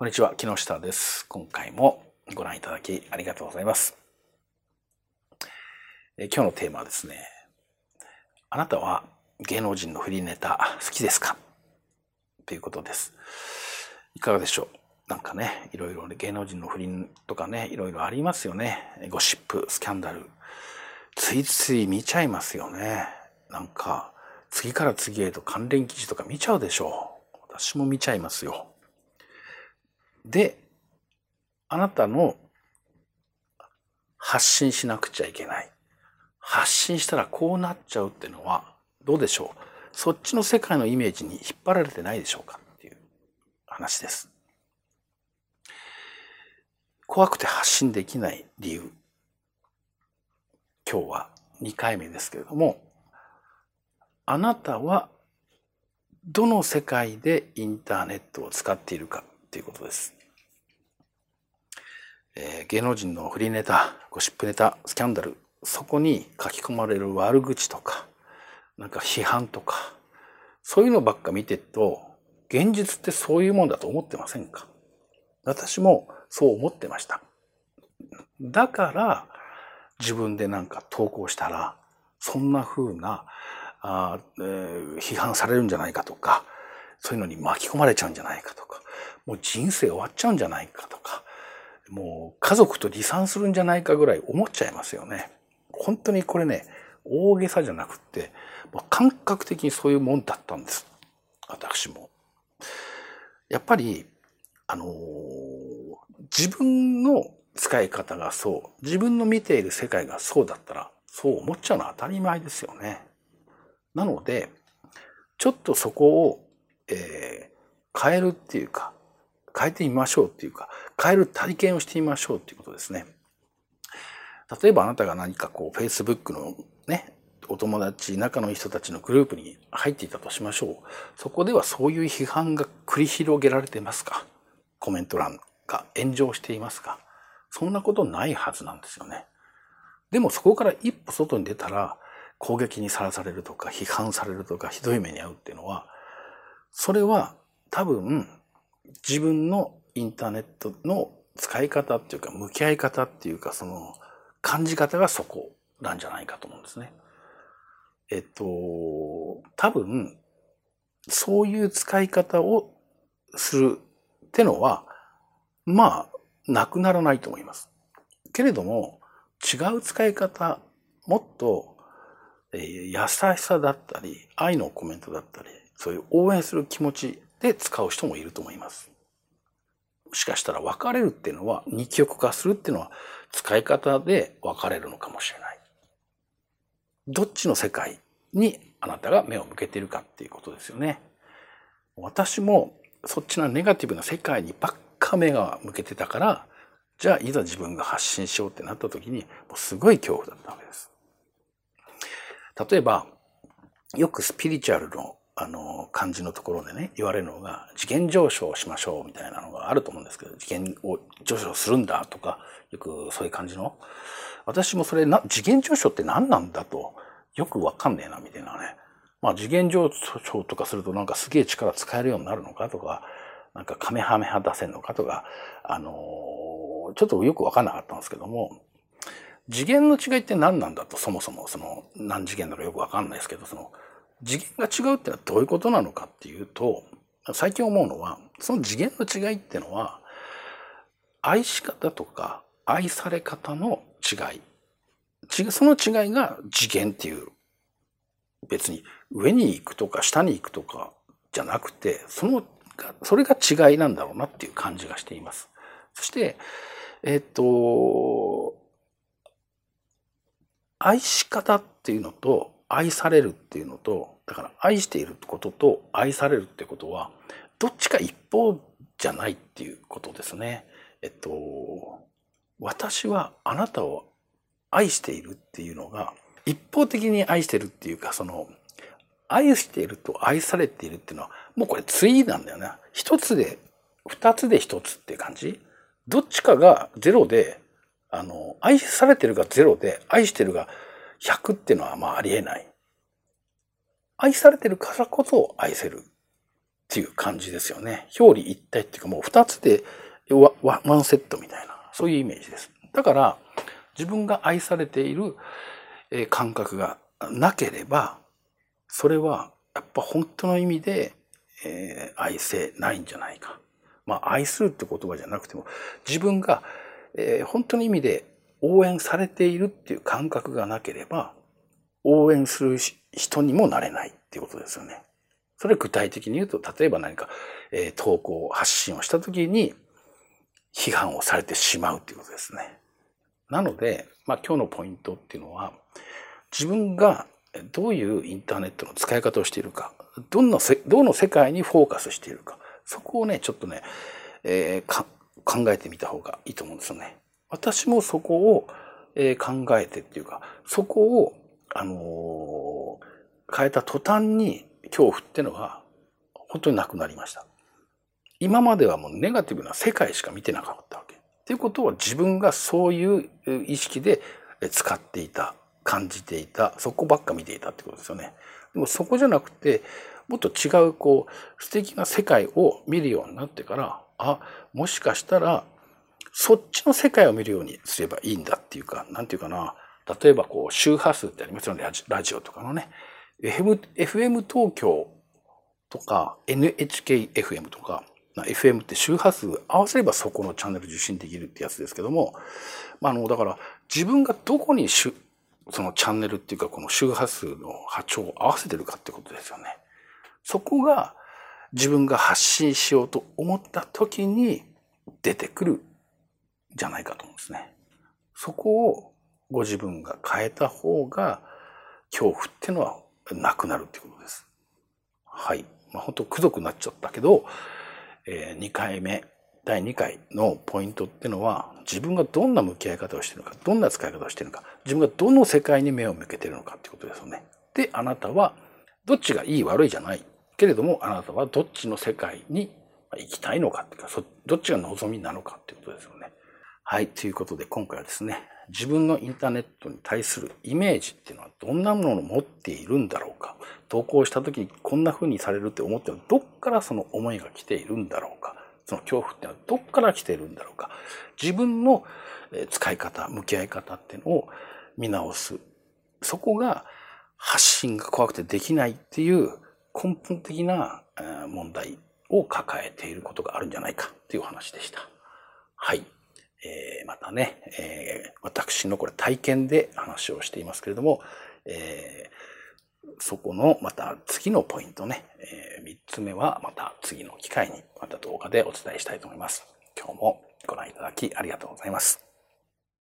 こんにちは、木下です。今回もご覧いただきありがとうございます。え今日のテーマはですね、あなたは芸能人のフリーネタ好きですか？ということです。いかがでしょう？なんかね、いろいろ、ね、芸能人の不倫とかね、いろいろありますよね。ゴシップ、スキャンダル。ついつい見ちゃいますよね。なんか、次から次へと関連記事とか見ちゃうでしょう。私も見ちゃいますよ。で、あなたの発信しなくちゃいけない。発信したらこうなっちゃうっていうのはどうでしょう？そっちの世界のイメージに引っ張られてないでしょうか？っていう話です。怖くて発信できない理由。今日は2回目ですけれども、あなたはどの世界でインターネットを使っているか？っていうことです。えー、芸能人のフリーネタ、ゴシップネタ、スキャンダル、そこに書き込まれる悪口とか、なんか批判とか、そういうのばっか見てると、現実ってそういうもんだと思ってませんか？私もそう思ってました。だから、自分でなんか投稿したら、そんな風な、あえー、批判されるんじゃないかとか、そういうのに巻き込まれちゃうんじゃないかとか、もう人生終わっちゃうんじゃないかとか、もう家族と離散するんじゃないかぐらい思っちゃいますよね。本当にこれね、大げさじゃなくって、感覚的にそういうもんだったんです。私も。やっぱり、あのー、自分の使い方がそう、自分の見ている世界がそうだったら、そう思っちゃうのは当たり前ですよね。なので、ちょっとそこを、えー、変えるっていうか、変えてみましょうっていうか、変える体験をしてみましょうっていうことですね。例えばあなたが何かこう、Facebook のね、お友達、仲のいい人たちのグループに入っていたとしましょう。そこではそういう批判が繰り広げられてますか？コメント欄が炎上していますか？そんなことないはずなんですよね。でもそこから一歩外に出たら攻撃にさらされるとか批判されるとかひどい目に遭うっていうのは、それは多分自分のインターネットの使い方っていうか、向き合い方っていうか、その感じ方がそこなんじゃないかと思うんですね。えっと、多分、そういう使い方をするってのは、まあ、なくならないと思います。けれども、違う使い方、もっと、えー、優しさだったり、愛のコメントだったり、そういう応援する気持ちで使う人もいると思います。もしかしたら別れるっていうのは、二極化するっていうのは、使い方で別れるのかもしれない。どっちの世界にあなたが目を向けているかっていうことですよね。私もそっちのネガティブな世界にばっか目が向けてたから、じゃあいざ自分が発信しようってなった時に、もうすごい恐怖だったわけです。例えば、よくスピリチュアルのあの、感じのところでね、言われるのが、次元上昇しましょうみたいなのがあると思うんですけど、次元を上昇するんだとか、よくそういう感じの。私もそれな、次元上昇って何なんだと、よくわかんねえな、みたいなね。まあ次元上昇とかするとなんかすげえ力使えるようになるのかとか、なんかカメハメハ出せんのかとか、あのー、ちょっとよくわかんなかったんですけども、次元の違いって何なんだと、そもそもその何次元だかよくわかんないですけど、その次元が違うってのはどういうことなのかっていうと、最近思うのは、その次元の違いってのは、愛し方とか愛され方の違い。その違いが次元っていう。別に上に行くとか下に行くとかじゃなくて、その、それが違いなんだろうなっていう感じがしています。そして、えっ、と、愛し方っていうのと愛されるっていうのと、だから愛していることと愛されるってことは、どっちか一方じゃないっていうことですね。えっと、私はあなたを愛しているっていうのが、一方的に愛してるっていうか、その、愛していると愛されているっていうのは、もうこれ対なんだよね。一つで、二つで一つっていう感じどっちかがゼロで、あの、愛されてるがゼロで、愛してるが100っていうのはまあありえない。愛されてるからこそ愛せる。っていう感じですよね。表裏一体っていうかもう二つでワワンセットみたいな、そういうイメージです。だから、自分が愛されている感覚がなければ、それはやっぱ本当の意味で、えー、愛せないんじゃないか。まあ、愛するって言葉じゃなくても、自分が、えー、本当の意味で応援されているっていう感覚がなければ、応援する人にもなれないっていうことですよね。それ具体的に言うと、例えば何か、えー、投稿、発信をしたときに、批判をされてしまうっていうことですね。なので、まあ今日のポイントっていうのは、自分がどういうインターネットの使い方をしているか、どんなせ、どの世界にフォーカスしているか、そこをね、ちょっとね、えー、考えてみた方がいいと思うんですよね。私もそこを、えー、考えてっていうか、そこを、あのー、変えた途端に恐怖ってのは本当になくなりました。今まではもうネガティブな世界しか見てなかったわけ。っていうことは自分がそういう意識で使っていた、感じていた、そこばっか見ていたってことですよね。でもそこじゃなくて、もっと違うこう素敵な世界を見るようになってから、あ、もしかしたらそっちの世界を見るようにすればいいんだっていうか、なんていうかな、例えばこう周波数ってありますよね、ラジオとかのね。FM, FM 東京とか NHKFM とか FM って周波数合わせればそこのチャンネル受信できるってやつですけども、まあ、あの、だから自分がどこにそのチャンネルっていうかこの周波数の波長を合わせてるかってことですよね。そこが自分が発信しようと思った時に出てくるじゃないかと思うんですね。そこをご自分が変えた方が恐怖っていうのはなくなるっていうことです。はい。まあ本当くどくなっちゃったけど、えー、2回目、第2回のポイントってのは自分がどんな向き合い方をしてるのか、どんな使い方をしてるのか、自分がどの世界に目を向けてるのかってことですよね。で、あなたはどっちがいい悪いじゃない。けれども、あなたはどっちの世界に行きたいのかっていうか、どっちが望みなのかっていうことですよね。はい。ということで今回はですね、自分のインターネットに対するイメージっていうのはどんなものを持っているんだろうか。投稿した時にこんな風にされるって思ってるのどっからその思いが来ているんだろうか。その恐怖っていうのはどっから来ているんだろうか。自分の使い方、向き合い方っていうのを見直す。そこが発信が怖くてできないっていう根本的な問題を抱えていることがあるんじゃないかっていう話でした。はい。えー、またね、えー、私のこれ体験で話をしていますけれども、えー、そこのまた次のポイントね、え、3つ目はまた次の機会にまた動画でお伝えしたいと思います。今日もご覧いただきありがとうございます。